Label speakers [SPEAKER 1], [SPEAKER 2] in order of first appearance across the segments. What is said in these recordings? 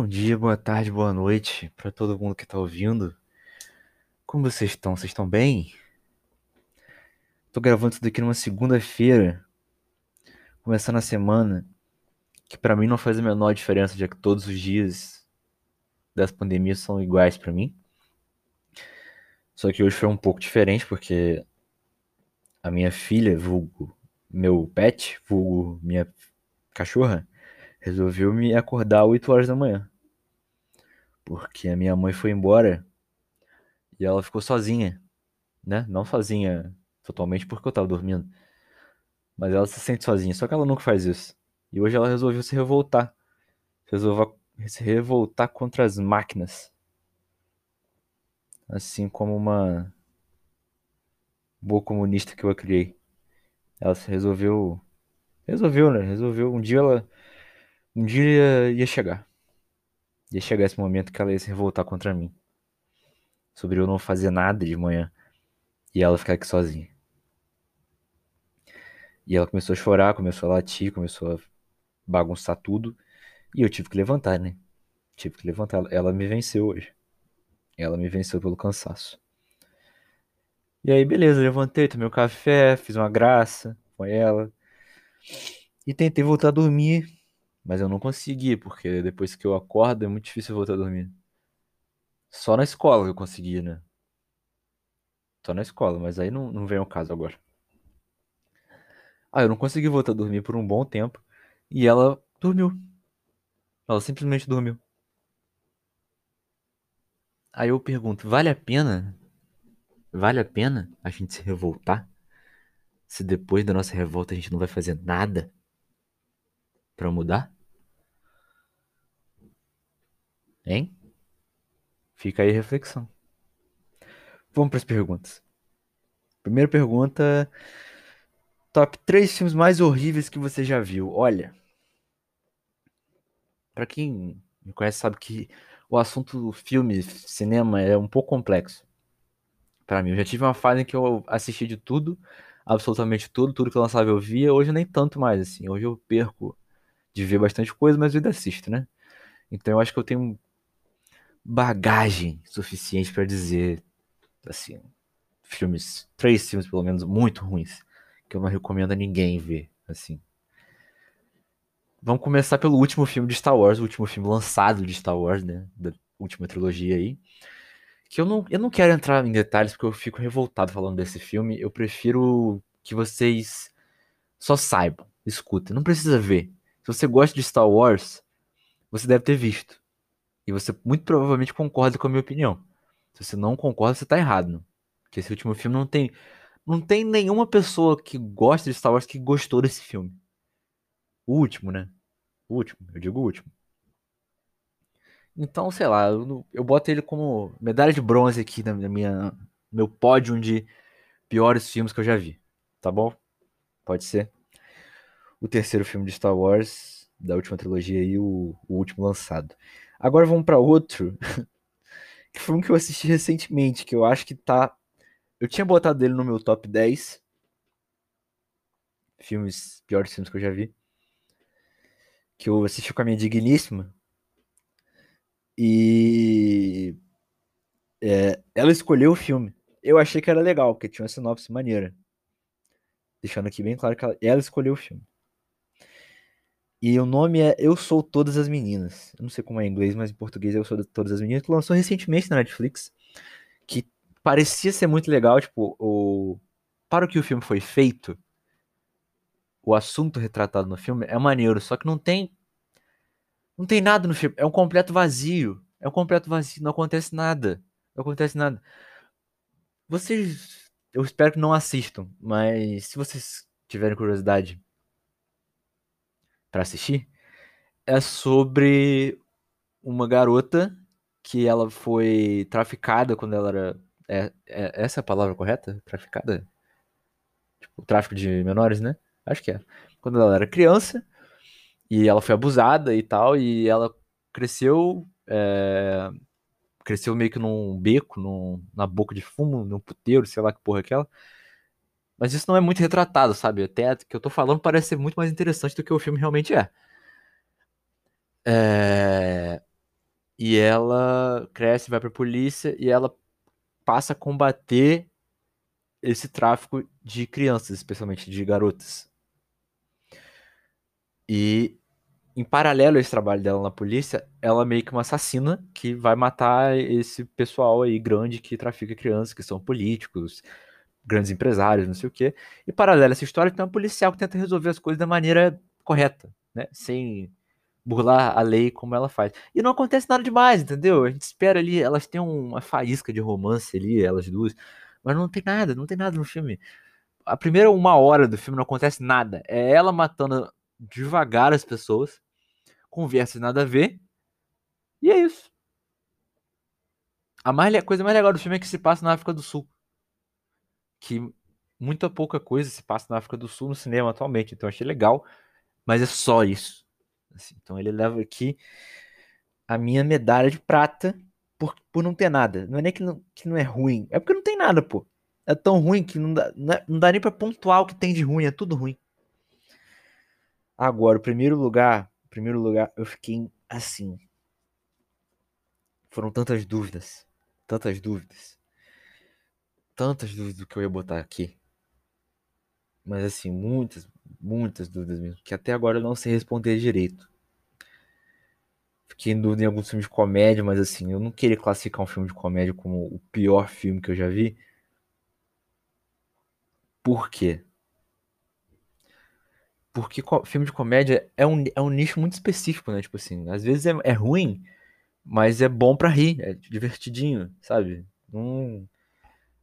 [SPEAKER 1] Bom dia, boa tarde, boa noite para todo mundo que tá ouvindo. Como vocês estão? Vocês estão bem? Tô gravando isso daqui numa segunda-feira, começando a semana, que para mim não faz a menor diferença, já que todos os dias dessa pandemia são iguais para mim. Só que hoje foi um pouco diferente porque a minha filha, vulgo meu pet, vulgo minha cachorra, resolveu me acordar 8 horas da manhã. Porque a minha mãe foi embora e ela ficou sozinha, né? Não sozinha totalmente porque eu tava dormindo. Mas ela se sente sozinha, só que ela nunca faz isso. E hoje ela resolveu se revoltar. Resolveu se revoltar contra as máquinas. Assim como uma boa comunista que eu criei. Ela se resolveu. Resolveu, né? Resolveu. Um dia ela um dia ia chegar. Ia chegar esse momento que ela ia se revoltar contra mim. Sobre eu não fazer nada de manhã. E ela ficar aqui sozinha. E ela começou a chorar, começou a latir, começou a bagunçar tudo. E eu tive que levantar, né? Tive que levantar. Ela me venceu hoje. Ela me venceu pelo cansaço. E aí, beleza, levantei, tomei um café, fiz uma graça com ela. E tentei voltar a dormir. Mas eu não consegui, porque depois que eu acordo é muito difícil voltar a dormir. Só na escola eu consegui, né? Só na escola, mas aí não, não vem ao caso agora. Ah, eu não consegui voltar a dormir por um bom tempo. E ela dormiu. Ela simplesmente dormiu. Aí eu pergunto, vale a pena? Vale a pena a gente se revoltar? Se depois da nossa revolta a gente não vai fazer nada para mudar? Hein? Fica aí a reflexão. Vamos para as perguntas. Primeira pergunta: Top 3 filmes mais horríveis que você já viu? Olha, para quem me conhece sabe que o assunto filme, cinema é um pouco complexo. Para mim, eu já tive uma fase em que eu assisti de tudo, absolutamente tudo, tudo que eu lançava eu via. Hoje nem tanto mais assim. Hoje eu perco de ver bastante coisa, mas eu ainda assisto, né? Então eu acho que eu tenho bagagem suficiente para dizer, assim, filmes, três filmes pelo menos, muito ruins, que eu não recomendo a ninguém ver, assim. Vamos começar pelo último filme de Star Wars, o último filme lançado de Star Wars, né, da última trilogia aí. Que eu não, eu não quero entrar em detalhes porque eu fico revoltado falando desse filme. Eu prefiro que vocês só saibam, escutem, não precisa ver. Se você gosta de Star Wars, você deve ter visto. E você muito provavelmente concorda com a minha opinião. Se você não concorda, você tá errado. Porque esse último filme não tem. Não tem nenhuma pessoa que gosta de Star Wars que gostou desse filme. O último, né? O último, eu digo o último. Então, sei lá, eu, eu boto ele como medalha de bronze aqui na minha meu pódio de piores filmes que eu já vi. Tá bom? Pode ser. O terceiro filme de Star Wars, da última trilogia e o, o último lançado. Agora vamos para outro, que foi um que eu assisti recentemente, que eu acho que tá. Eu tinha botado ele no meu top 10 filmes, piores filmes que eu já vi. Que eu assisti com a minha digníssima. E. É, ela escolheu o filme. Eu achei que era legal, porque tinha uma sinopse maneira. Deixando aqui bem claro que ela, ela escolheu o filme. E o nome é Eu Sou Todas as Meninas. Eu não sei como é em inglês, mas em português é Eu Sou Todas as Meninas, que lançou recentemente na Netflix. Que parecia ser muito legal, tipo, o... para o que o filme foi feito, o assunto retratado no filme é maneiro, só que não tem. Não tem nada no filme. É um completo vazio. É um completo vazio. Não acontece nada. Não acontece nada. Vocês. Eu espero que não assistam, mas se vocês tiverem curiosidade para assistir é sobre uma garota que ela foi traficada quando ela era. É, é, essa é a palavra correta? Traficada? Tipo, tráfico de menores, né? Acho que é. Quando ela era criança e ela foi abusada e tal, e ela cresceu. É, cresceu meio que num beco, num, na boca de fumo, num puteiro, sei lá que porra é. Mas isso não é muito retratado, sabe? Até que eu tô falando parece ser muito mais interessante do que o filme realmente é. é... E ela cresce, vai pra polícia e ela passa a combater esse tráfico de crianças, especialmente de garotas. E em paralelo a esse trabalho dela na polícia, ela é meio que uma assassina que vai matar esse pessoal aí grande que trafica crianças, que são políticos, grandes empresários, não sei o quê. E paralelo a essa história, tem uma policial que tenta resolver as coisas da maneira correta, né? Sem burlar a lei como ela faz. E não acontece nada demais, entendeu? A gente espera ali, elas têm uma faísca de romance ali, elas duas, mas não tem nada, não tem nada no filme. A primeira uma hora do filme não acontece nada. É ela matando devagar as pessoas, conversa nada a ver, e é isso. A, mais, a coisa mais legal do filme é que se passa na África do Sul. Que muita pouca coisa se passa na África do Sul no cinema atualmente, então achei legal, mas é só isso. Assim, então ele leva aqui a minha medalha de prata por, por não ter nada. Não é nem que não, que não é ruim, é porque não tem nada, pô. É tão ruim que não dá, não, é, não dá nem pra pontuar o que tem de ruim, é tudo ruim. Agora, o primeiro lugar, o primeiro lugar, eu fiquei assim. Foram tantas dúvidas, tantas dúvidas, tantas dúvidas que eu ia botar aqui. Mas assim, muitas, muitas dúvidas mesmo, que até agora eu não sei responder direito. Fiquei em dúvida em alguns filmes de comédia, mas assim, eu não queria classificar um filme de comédia como o pior filme que eu já vi. Por quê? Porque filme de comédia é um, é um nicho muito específico, né? Tipo assim, às vezes é, é ruim, mas é bom pra rir, é divertidinho, sabe? Não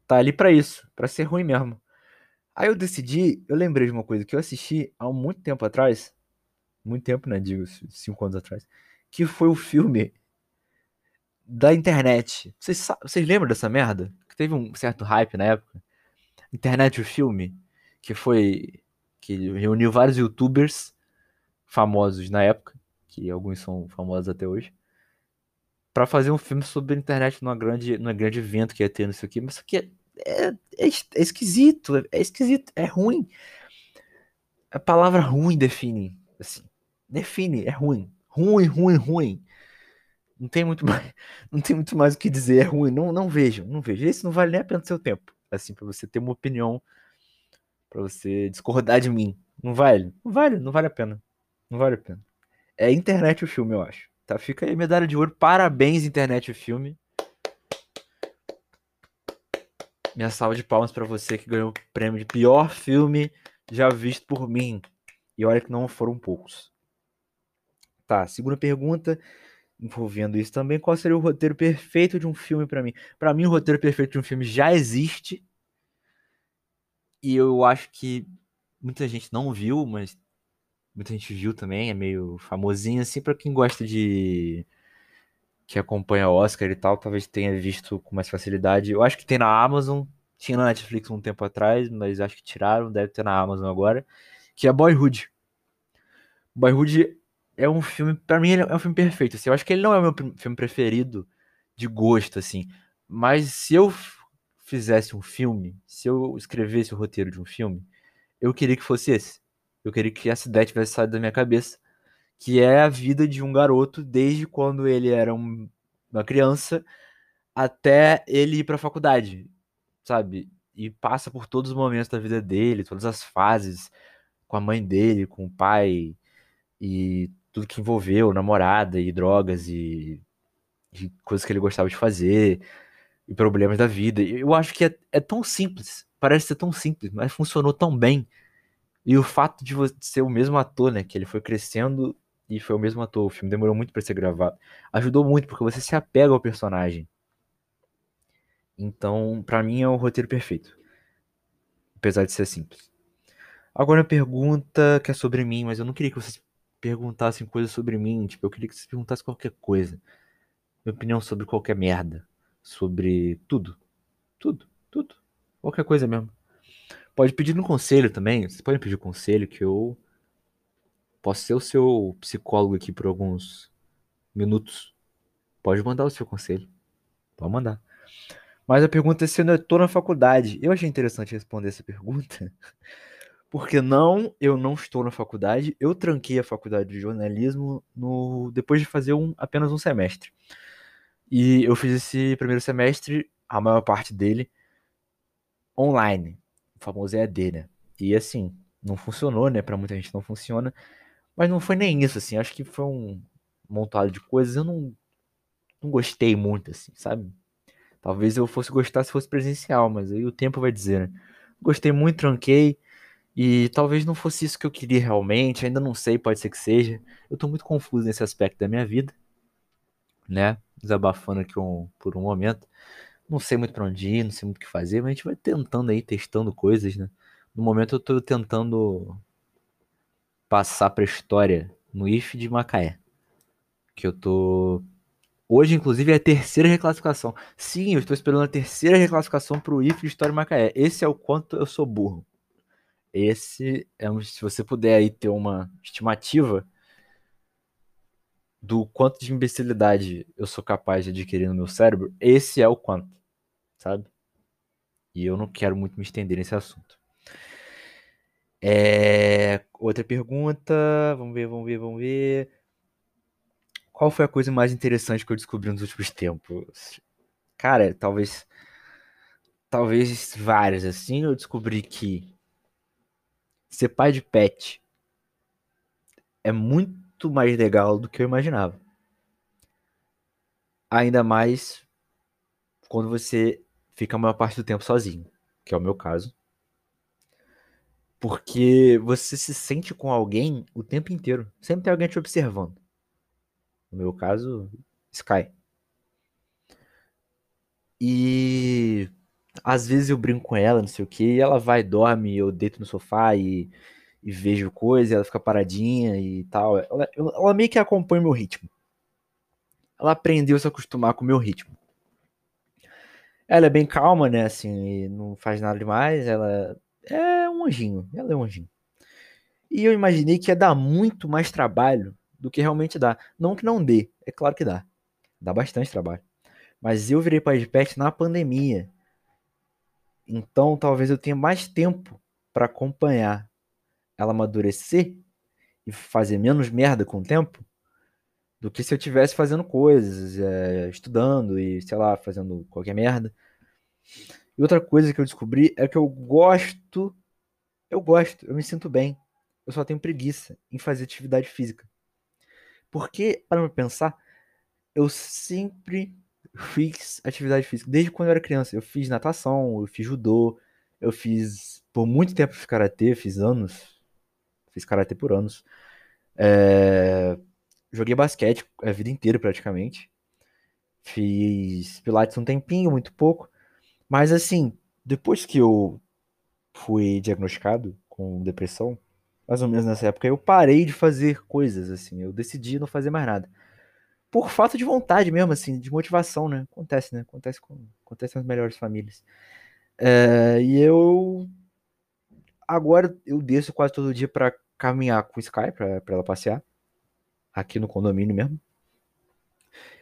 [SPEAKER 1] tá ali para isso, para ser ruim mesmo. Aí eu decidi, eu lembrei de uma coisa que eu assisti há muito tempo atrás, muito tempo, né? Digo, cinco anos atrás, que foi o filme da internet. Vocês, vocês lembram dessa merda? Que teve um certo hype na época. Internet o filme, que foi que reuniu vários youtubers famosos na época, que alguns são famosos até hoje, para fazer um filme sobre a internet numa grande, num grande evento que ia ter, não o que, mas isso aqui é é, é, é esquisito, é, é, esquisito, é ruim. A palavra ruim define, assim, define, é ruim. Ruim, ruim, ruim. Não tem muito mais, não tem muito mais o que dizer, é ruim. Não, não vejam, não vejam. Esse não vale nem a pena do seu tempo, assim, para você ter uma opinião, para você discordar de mim. Não vale, não vale, não vale a pena. Não vale a pena. É internet o filme, eu acho. Tá, fica aí medalha de ouro. Parabéns, internet o filme. Minha salva de palmas para você que ganhou o prêmio de pior filme já visto por mim. E olha que não foram poucos. Tá, segunda pergunta envolvendo isso também, qual seria o roteiro perfeito de um filme para mim? Para mim o roteiro perfeito de um filme já existe. E eu acho que muita gente não viu, mas muita gente viu também, é meio famosinho assim para quem gosta de que acompanha o Oscar e tal, talvez tenha visto com mais facilidade. Eu acho que tem na Amazon, tinha na Netflix um tempo atrás, mas acho que tiraram, deve ter na Amazon agora, que é Boyhood. Boyhood é um filme, para mim, é um filme perfeito. Assim, eu acho que ele não é o meu filme preferido de gosto, assim, mas se eu fizesse um filme, se eu escrevesse o roteiro de um filme, eu queria que fosse esse. Eu queria que essa ideia tivesse saído da minha cabeça que é a vida de um garoto desde quando ele era um, uma criança até ele ir para a faculdade, sabe? E passa por todos os momentos da vida dele, todas as fases com a mãe dele, com o pai e tudo que envolveu, namorada e drogas e, e coisas que ele gostava de fazer e problemas da vida. Eu acho que é, é tão simples, parece ser tão simples, mas funcionou tão bem. E o fato de ser o mesmo ator, né? Que ele foi crescendo e foi o mesmo ator. O filme demorou muito para ser gravado. Ajudou muito porque você se apega ao personagem. Então, para mim é o roteiro perfeito. Apesar de ser simples. Agora a pergunta que é sobre mim, mas eu não queria que vocês perguntassem coisas sobre mim, tipo, eu queria que vocês perguntassem qualquer coisa. Minha opinião sobre qualquer merda, sobre tudo. Tudo, tudo. Qualquer coisa mesmo. Pode pedir um conselho também, vocês podem pedir conselho que eu Posso ser o seu psicólogo aqui por alguns minutos. Pode mandar o seu conselho. Pode mandar. Mas a pergunta é se eu estou na faculdade. Eu achei interessante responder essa pergunta. Porque não, eu não estou na faculdade. Eu tranquei a faculdade de jornalismo no, depois de fazer um, apenas um semestre. E eu fiz esse primeiro semestre, a maior parte dele, online. Famoso EAD, né? E assim, não funcionou, né? Pra muita gente não funciona. Mas não foi nem isso, assim. Acho que foi um montado de coisas. Eu não, não gostei muito, assim, sabe? Talvez eu fosse gostar se fosse presencial, mas aí o tempo vai dizer, né? Gostei muito, tranquei. E talvez não fosse isso que eu queria realmente, ainda não sei, pode ser que seja. Eu tô muito confuso nesse aspecto da minha vida, né? Desabafando aqui um, por um momento. Não sei muito pra onde ir, não sei muito o que fazer, mas a gente vai tentando aí, testando coisas, né? No momento eu tô tentando passar pra história no IF de Macaé. Que eu tô. Hoje, inclusive, é a terceira reclassificação. Sim, eu estou esperando a terceira reclassificação pro IF de História de Macaé. Esse é o quanto eu sou burro. Esse é um, se você puder aí ter uma estimativa do quanto de imbecilidade eu sou capaz de adquirir no meu cérebro, esse é o quanto, sabe? E eu não quero muito me estender nesse assunto. É... Outra pergunta, vamos ver, vamos ver, vamos ver. Qual foi a coisa mais interessante que eu descobri nos últimos tempos? Cara, talvez. Talvez várias, assim. Eu descobri que ser pai de pet é muito mais legal do que eu imaginava. Ainda mais quando você fica a maior parte do tempo sozinho, que é o meu caso. Porque você se sente com alguém o tempo inteiro. Sempre tem alguém te observando. No meu caso, Sky. E às vezes eu brinco com ela, não sei o que, e ela vai, dorme, eu deito no sofá e, e vejo coisa, ela fica paradinha e tal. Ela, ela meio que acompanha o meu ritmo. Ela aprendeu a se acostumar com o meu ritmo. Ela é bem calma, né, assim, não faz nada demais, ela é um anjinho, ela é um anjinho. E eu imaginei que ia dar muito mais trabalho do que realmente dá. Não que não dê, é claro que dá. Dá bastante trabalho. Mas eu virei de pet na pandemia. Então, talvez eu tenha mais tempo para acompanhar ela amadurecer e fazer menos merda com o tempo do que se eu tivesse fazendo coisas, é, estudando e, sei lá, fazendo qualquer merda. E outra coisa que eu descobri é que eu gosto, eu gosto, eu me sinto bem. Eu só tenho preguiça em fazer atividade física. Porque, para me pensar, eu sempre fiz atividade física desde quando eu era criança. Eu fiz natação, eu fiz judô, eu fiz por muito tempo fiz karatê, fiz anos, fiz karatê por anos. É... Joguei basquete a vida inteira praticamente. Fiz pilates um tempinho, muito pouco. Mas assim, depois que eu fui diagnosticado com depressão, mais ou menos nessa época, eu parei de fazer coisas assim. Eu decidi não fazer mais nada por falta de vontade mesmo, assim, de motivação, né? Acontece, né? Acontece, com, acontece nas melhores famílias. É, e eu. Agora eu desço quase todo dia para caminhar com o Sky, pra, pra ela passear. Aqui no condomínio mesmo.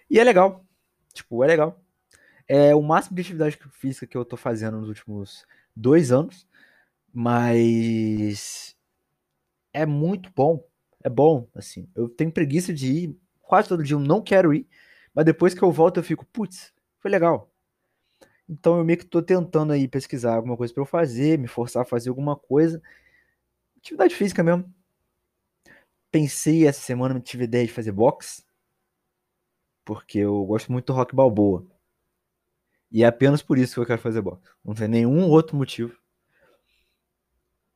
[SPEAKER 1] E é legal. Tipo, é legal. É o máximo de atividade física que eu tô fazendo nos últimos dois anos. Mas. É muito bom. É bom, assim. Eu tenho preguiça de ir quase todo dia eu não quero ir, mas depois que eu volto eu fico, putz, foi legal. Então eu meio que tô tentando aí pesquisar alguma coisa para eu fazer, me forçar a fazer alguma coisa. Atividade física mesmo. Pensei essa semana, tive ideia de fazer boxe, porque eu gosto muito do rock balboa. E é apenas por isso que eu quero fazer boxe. Não tem nenhum outro motivo.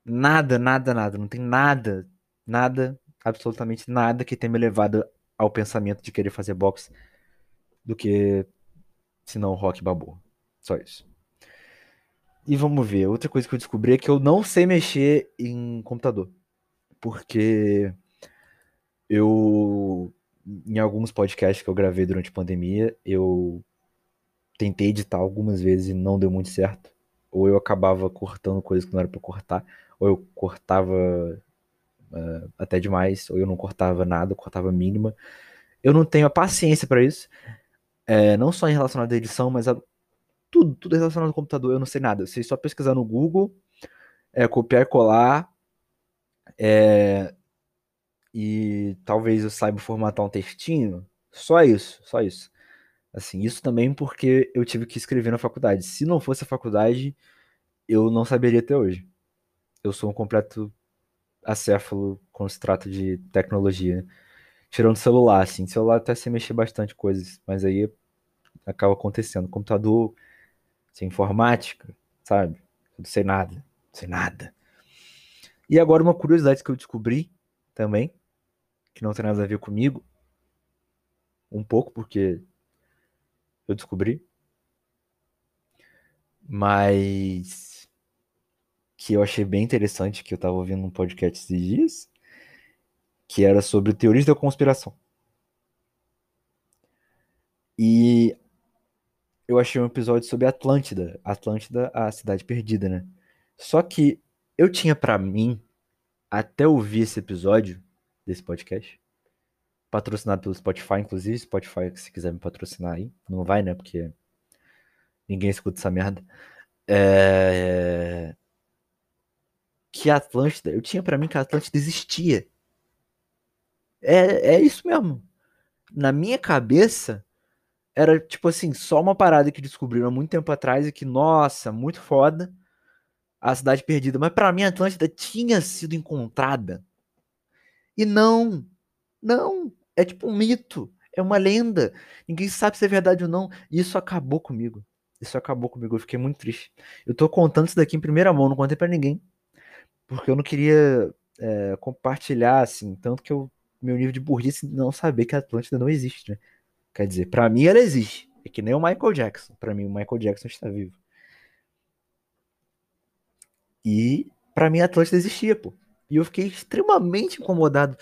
[SPEAKER 1] Nada, nada, nada. Não tem nada, nada, absolutamente nada que tenha me levado ao pensamento de querer fazer boxe do que se não rock babu. Só isso. E vamos ver, outra coisa que eu descobri é que eu não sei mexer em computador. Porque eu em alguns podcasts que eu gravei durante a pandemia, eu tentei editar algumas vezes e não deu muito certo. Ou eu acabava cortando coisas que não era para cortar, ou eu cortava uh, até demais, ou eu não cortava nada, cortava mínima. Eu não tenho a paciência para isso. É, não só em relação à edição, mas a tudo, tudo relacionado ao computador, eu não sei nada. Eu sei só pesquisar no Google, é, copiar e colar, é, e talvez eu saiba formatar um textinho. Só isso, só isso. Assim, isso também porque eu tive que escrever na faculdade. Se não fosse a faculdade, eu não saberia até hoje. Eu sou um completo acéfalo quando se trata de tecnologia. Tirando celular, assim. Celular até se mexer bastante coisas, mas aí acaba acontecendo. Computador, sem informática, sabe? Eu não sei nada. Não sei nada. E agora uma curiosidade que eu descobri também, que não tem nada a ver comigo. Um pouco, porque eu descobri. Mas que eu achei bem interessante, que eu tava ouvindo um podcast esses dias, que era sobre teorias da conspiração. E eu achei um episódio sobre Atlântida. Atlântida, a cidade perdida, né? Só que eu tinha para mim, até ouvir esse episódio desse podcast, patrocinado pelo Spotify, inclusive, Spotify, se quiser me patrocinar aí, não vai, né? Porque ninguém escuta essa merda. É... Que Atlântida, eu tinha para mim que a Atlântida existia. É, é isso mesmo. Na minha cabeça, era tipo assim, só uma parada que descobriram há muito tempo atrás e que, nossa, muito foda. A cidade perdida. Mas para mim, a Atlântida tinha sido encontrada. E não, não, é tipo um mito, é uma lenda. Ninguém sabe se é verdade ou não. E isso acabou comigo. Isso acabou comigo, eu fiquei muito triste. Eu tô contando isso daqui em primeira mão, não contei para ninguém. Porque eu não queria é, compartilhar, assim, tanto que eu, meu nível de burrice não saber que a Atlântida não existe, né? Quer dizer, para mim ela existe. É que nem o Michael Jackson. Para mim, o Michael Jackson está vivo. E para mim a Atlântida existia, pô. E eu fiquei extremamente incomodado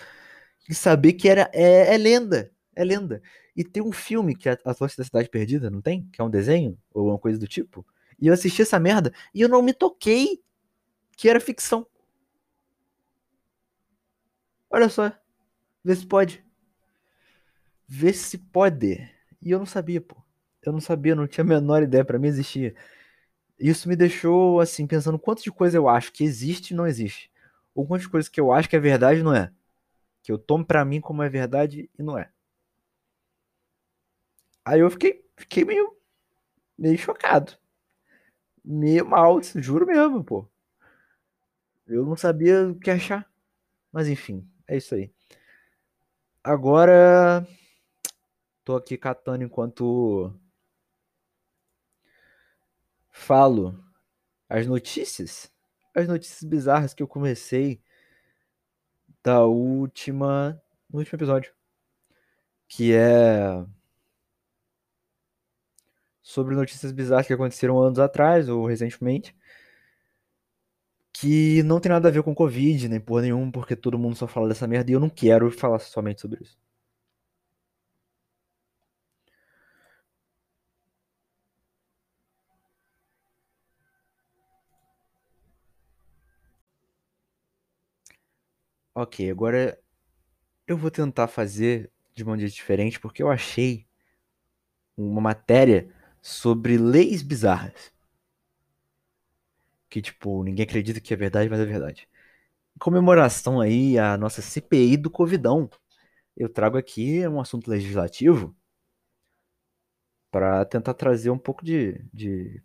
[SPEAKER 1] em saber que era é, é lenda, é lenda. E tem um filme que é Atlântida da Cidade Perdida, não tem? Que é um desenho ou uma coisa do tipo. E eu assisti essa merda e eu não me toquei que era ficção. Olha só, vê se pode. Vê se pode. E eu não sabia, pô. Eu não sabia, não tinha a menor ideia, para mim existia. Isso me deixou assim pensando quanto de coisa eu acho que existe e não existe ou quantas coisas que eu acho que é verdade não é. Que eu tomo para mim como é verdade e não é. Aí eu fiquei, fiquei meio, meio chocado. Meio mal, juro mesmo, pô. Eu não sabia o que achar. Mas enfim, é isso aí. Agora tô aqui catando enquanto falo as notícias as notícias bizarras que eu comecei da última. no último episódio. Que é. Sobre notícias bizarras que aconteceram anos atrás ou recentemente. Que não tem nada a ver com Covid, nem porra nenhuma, porque todo mundo só fala dessa merda e eu não quero falar somente sobre isso. Ok, agora eu vou tentar fazer de maneira diferente porque eu achei uma matéria sobre leis bizarras. Que, tipo, ninguém acredita que é verdade, mas é verdade. Em comemoração aí a nossa CPI do Covidão. Eu trago aqui um assunto legislativo para tentar trazer um pouco de, de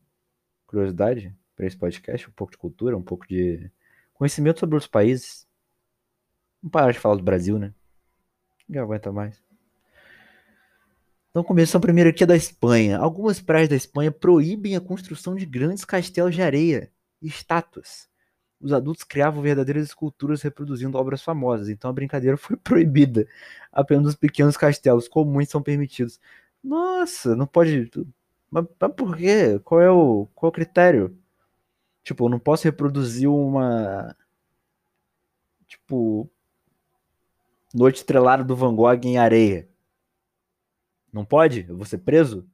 [SPEAKER 1] curiosidade para esse podcast, um pouco de cultura, um pouco de conhecimento sobre os países Vamos parar de falar do Brasil, né? Ninguém aguenta mais. Então, começando primeiro aqui é da Espanha. Algumas praias da Espanha proíbem a construção de grandes castelos de areia e estátuas. Os adultos criavam verdadeiras esculturas reproduzindo obras famosas, então a brincadeira foi proibida. Apenas os pequenos castelos comuns são permitidos. Nossa, não pode. Mas, mas por quê? Qual é o, qual é o critério? Tipo, eu não posso reproduzir uma. Tipo, Noite Estrelada do Van Gogh em areia. Não pode? Eu vou ser preso?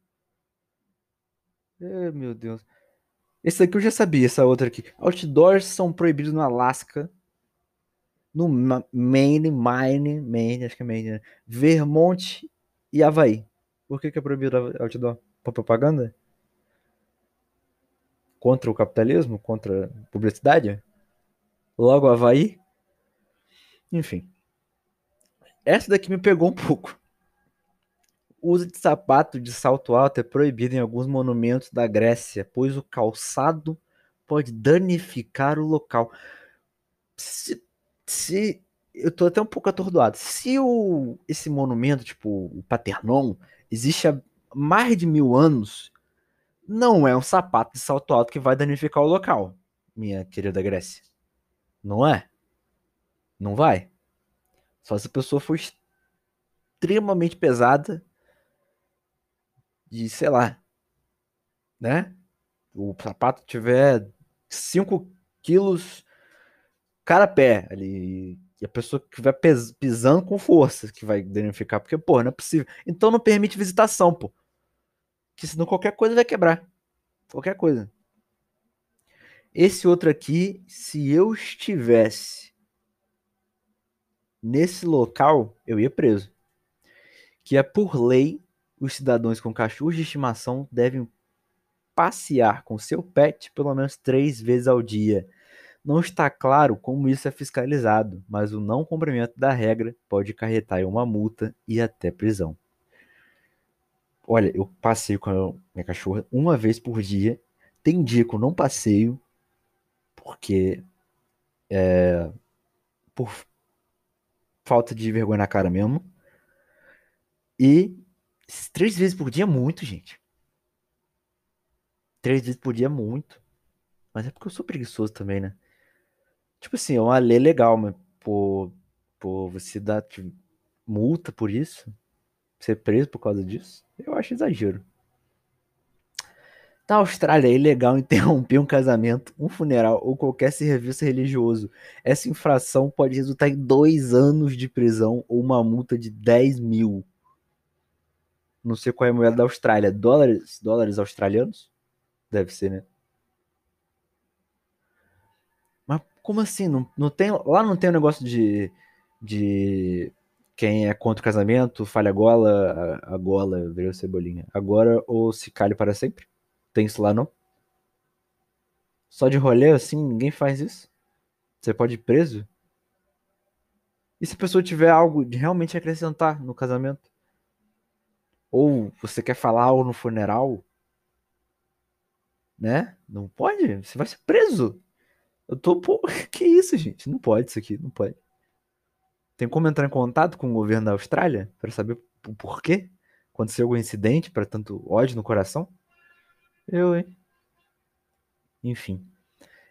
[SPEAKER 1] É, meu Deus. Esse aqui eu já sabia, essa outra aqui. Outdoors são proibidos no Alasca, no Maine, Maine, Maine, acho que é Maine, né? Vermont e Havaí. Por que, que é proibido outdoor? Para propaganda? Contra o capitalismo? Contra a publicidade? Logo Havaí? Enfim. Essa daqui me pegou um pouco. uso de sapato de salto alto é proibido em alguns monumentos da Grécia, pois o calçado pode danificar o local. Se, se eu tô até um pouco atordoado. Se o, esse monumento, tipo o Paternon, existe há mais de mil anos, não é um sapato de salto alto que vai danificar o local, minha querida Grécia. Não é? Não vai. Só se a pessoa for extremamente pesada de, sei lá, né? O sapato tiver 5 quilos cada pé ali. E a pessoa que vai pisando com força que vai danificar. Porque, pô, não é possível. Então não permite visitação, pô. Porque senão qualquer coisa vai quebrar. Qualquer coisa. Esse outro aqui, se eu estivesse nesse local, eu ia preso. Que é por lei, os cidadãos com cachorros de estimação devem passear com seu pet pelo menos três vezes ao dia. Não está claro como isso é fiscalizado, mas o não cumprimento da regra pode acarretar uma multa e até prisão. Olha, eu passeio com a minha cachorra uma vez por dia. Tem dia que eu não passeio, porque é, por falta de vergonha na cara mesmo. E três vezes por dia é muito, gente. Três vezes por dia é muito. Mas é porque eu sou preguiçoso também, né? Tipo assim, é uma lei legal, mas por, por você dar tipo, multa por isso, ser preso por causa disso, eu acho exagero. Na Austrália é ilegal interromper um casamento, um funeral ou qualquer serviço religioso. Essa infração pode resultar em dois anos de prisão ou uma multa de 10 mil. Não sei qual é a moeda da Austrália. Dólares, dólares australianos? Deve ser, né? Mas como assim? Não, não tem, lá não tem um negócio de, de quem é contra o casamento, falha a gola, a, a gola virou cebolinha. Agora ou se calhe para sempre? Tem isso lá não? Só de rolê assim, ninguém faz isso? Você pode ir preso? E se a pessoa tiver algo de realmente acrescentar no casamento? Ou você quer falar algo no funeral? Né? Não pode? Você vai ser preso. Eu tô, pô, que isso, gente? Não pode isso aqui, não pode. Tem como entrar em contato com o governo da Austrália para saber o porquê? Aconteceu algum incidente para tanto ódio no coração? Eu, hein? Enfim.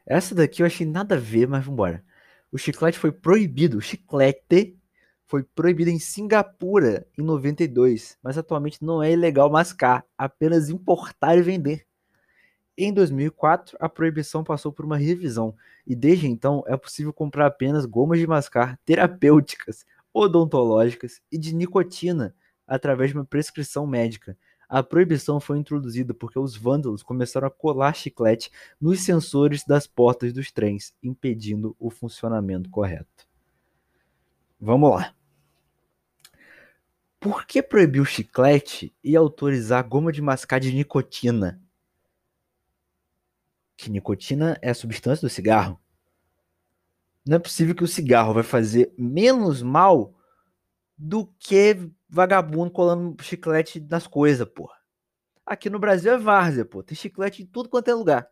[SPEAKER 1] Essa daqui eu achei nada a ver, mas vambora. O chiclete foi proibido. O chiclete foi proibido em Singapura em 92, mas atualmente não é ilegal mascar, apenas importar e vender. Em 2004, a proibição passou por uma revisão e desde então é possível comprar apenas gomas de mascar terapêuticas, odontológicas e de nicotina através de uma prescrição médica. A proibição foi introduzida porque os vândalos começaram a colar chiclete nos sensores das portas dos trens, impedindo o funcionamento correto. Vamos lá. Por que proibir o chiclete e autorizar goma de mascar de nicotina? que nicotina é a substância do cigarro. Não é possível que o cigarro vai fazer menos mal do que vagabundo colando chiclete nas coisas, pô. Aqui no Brasil é várzea, pô. Tem chiclete em tudo quanto é lugar.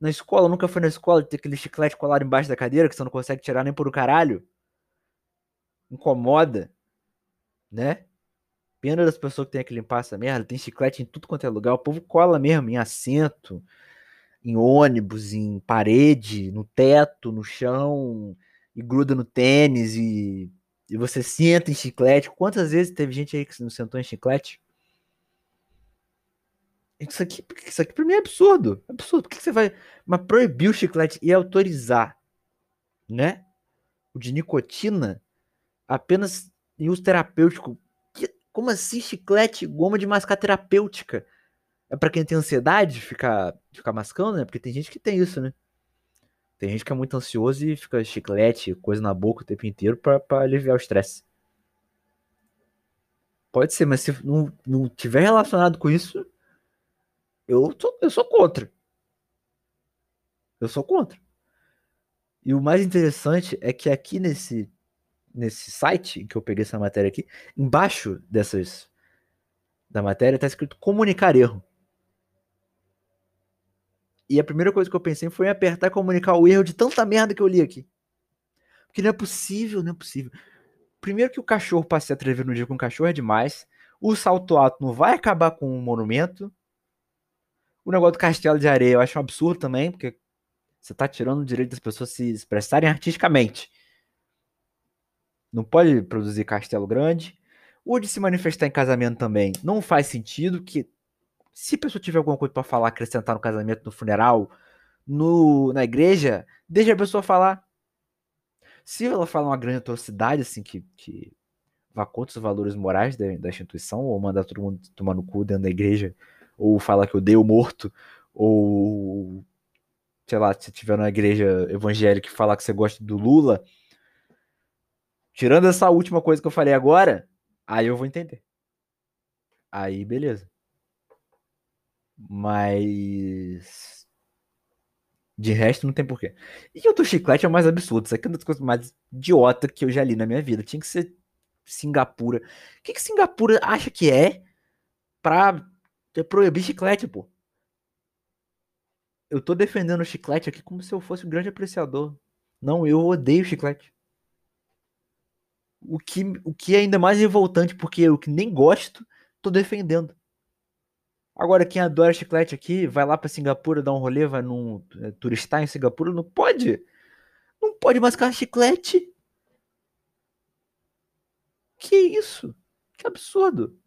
[SPEAKER 1] Na escola, nunca foi na escola ter aquele chiclete colado embaixo da cadeira que você não consegue tirar nem por o caralho. Incomoda, né? Pena das pessoas que tem que limpar essa merda. Tem chiclete em tudo quanto é lugar. O povo cola mesmo, em assento, em ônibus, em parede, no teto, no chão, e gruda no tênis, e, e você senta em chiclete. Quantas vezes teve gente aí que não sentou em chiclete? Isso aqui, isso aqui pra mim é absurdo. Absurdo. Por que você vai mas proibir o chiclete e autorizar, né? O de nicotina apenas em uso terapêutico. Como assim chiclete, goma de mascar terapêutica? É para quem tem ansiedade ficar, ficar mascando, né? Porque tem gente que tem isso, né? Tem gente que é muito ansioso e fica chiclete, coisa na boca o tempo inteiro para aliviar o estresse. Pode ser, mas se não, não tiver relacionado com isso, eu sou, eu sou contra. Eu sou contra. E o mais interessante é que aqui nesse, nesse site que eu peguei essa matéria aqui, embaixo dessas da matéria tá escrito comunicar erro. E a primeira coisa que eu pensei foi em apertar e comunicar o erro de tanta merda que eu li aqui. Porque não é possível, não é possível. Primeiro que o cachorro passe a atrever no dia com o cachorro é demais. O salto alto não vai acabar com o monumento. O negócio do castelo de areia eu acho um absurdo também, porque você tá tirando o direito das pessoas se expressarem artisticamente. Não pode produzir castelo grande. O de se manifestar em casamento também não faz sentido, que se a pessoa tiver alguma coisa para falar, acrescentar no casamento, no funeral, no, na igreja, deixa a pessoa falar. Se ela fala uma grande atrocidade, assim, que, que vá contra os valores morais da, da instituição, ou mandar todo mundo tomar no cu dentro da igreja, ou falar que eu dei o morto, ou sei lá, se tiver na igreja evangélica e falar que você gosta do Lula, tirando essa última coisa que eu falei agora, aí eu vou entender. Aí, beleza. Mas. De resto, não tem porquê. E o do chiclete é o mais absurdo. Isso aqui é uma das coisas mais idiota que eu já li na minha vida. Tinha que ser Singapura. O que, que Singapura acha que é pra proibir chiclete, pô? Eu tô defendendo o chiclete aqui como se eu fosse um grande apreciador. Não, eu odeio chiclete. O que, o que é ainda mais revoltante, porque eu que nem gosto, tô defendendo. Agora, quem adora chiclete aqui, vai lá para Singapura dar um rolê, vai num é, turistar em Singapura, não pode. Não pode mascar chiclete. Que isso? Que absurdo.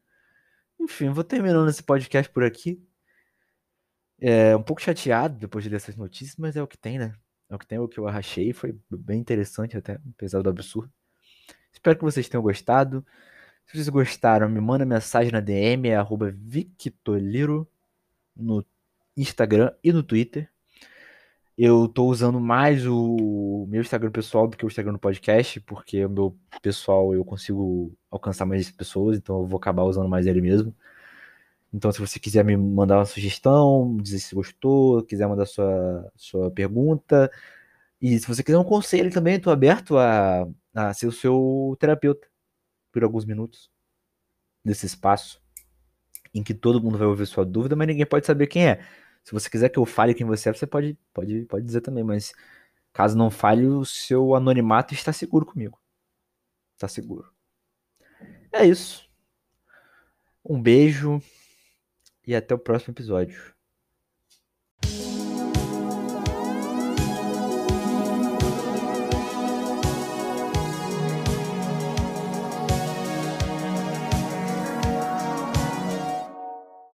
[SPEAKER 1] Enfim, vou terminando esse podcast por aqui. É um pouco chateado depois de ler essas notícias, mas é o que tem, né? É o que tem, é o que eu achei. Foi bem interessante até, apesar do absurdo. Espero que vocês tenham gostado. Se vocês gostaram, me manda mensagem na DM, é arroba Victoliro no Instagram e no Twitter. Eu tô usando mais o meu Instagram pessoal do que o Instagram do podcast, porque o meu pessoal eu consigo alcançar mais pessoas, então eu vou acabar usando mais ele mesmo. Então, se você quiser me mandar uma sugestão, dizer se gostou, quiser mandar sua, sua pergunta, e se você quiser um conselho também, estou aberto a, a ser o seu terapeuta por alguns minutos desse espaço em que todo mundo vai ouvir sua dúvida, mas ninguém pode saber quem é. Se você quiser que eu fale quem você é, você pode, pode, pode dizer também, mas caso não fale, o seu anonimato está seguro comigo. Está seguro. É isso. Um beijo e até o próximo episódio.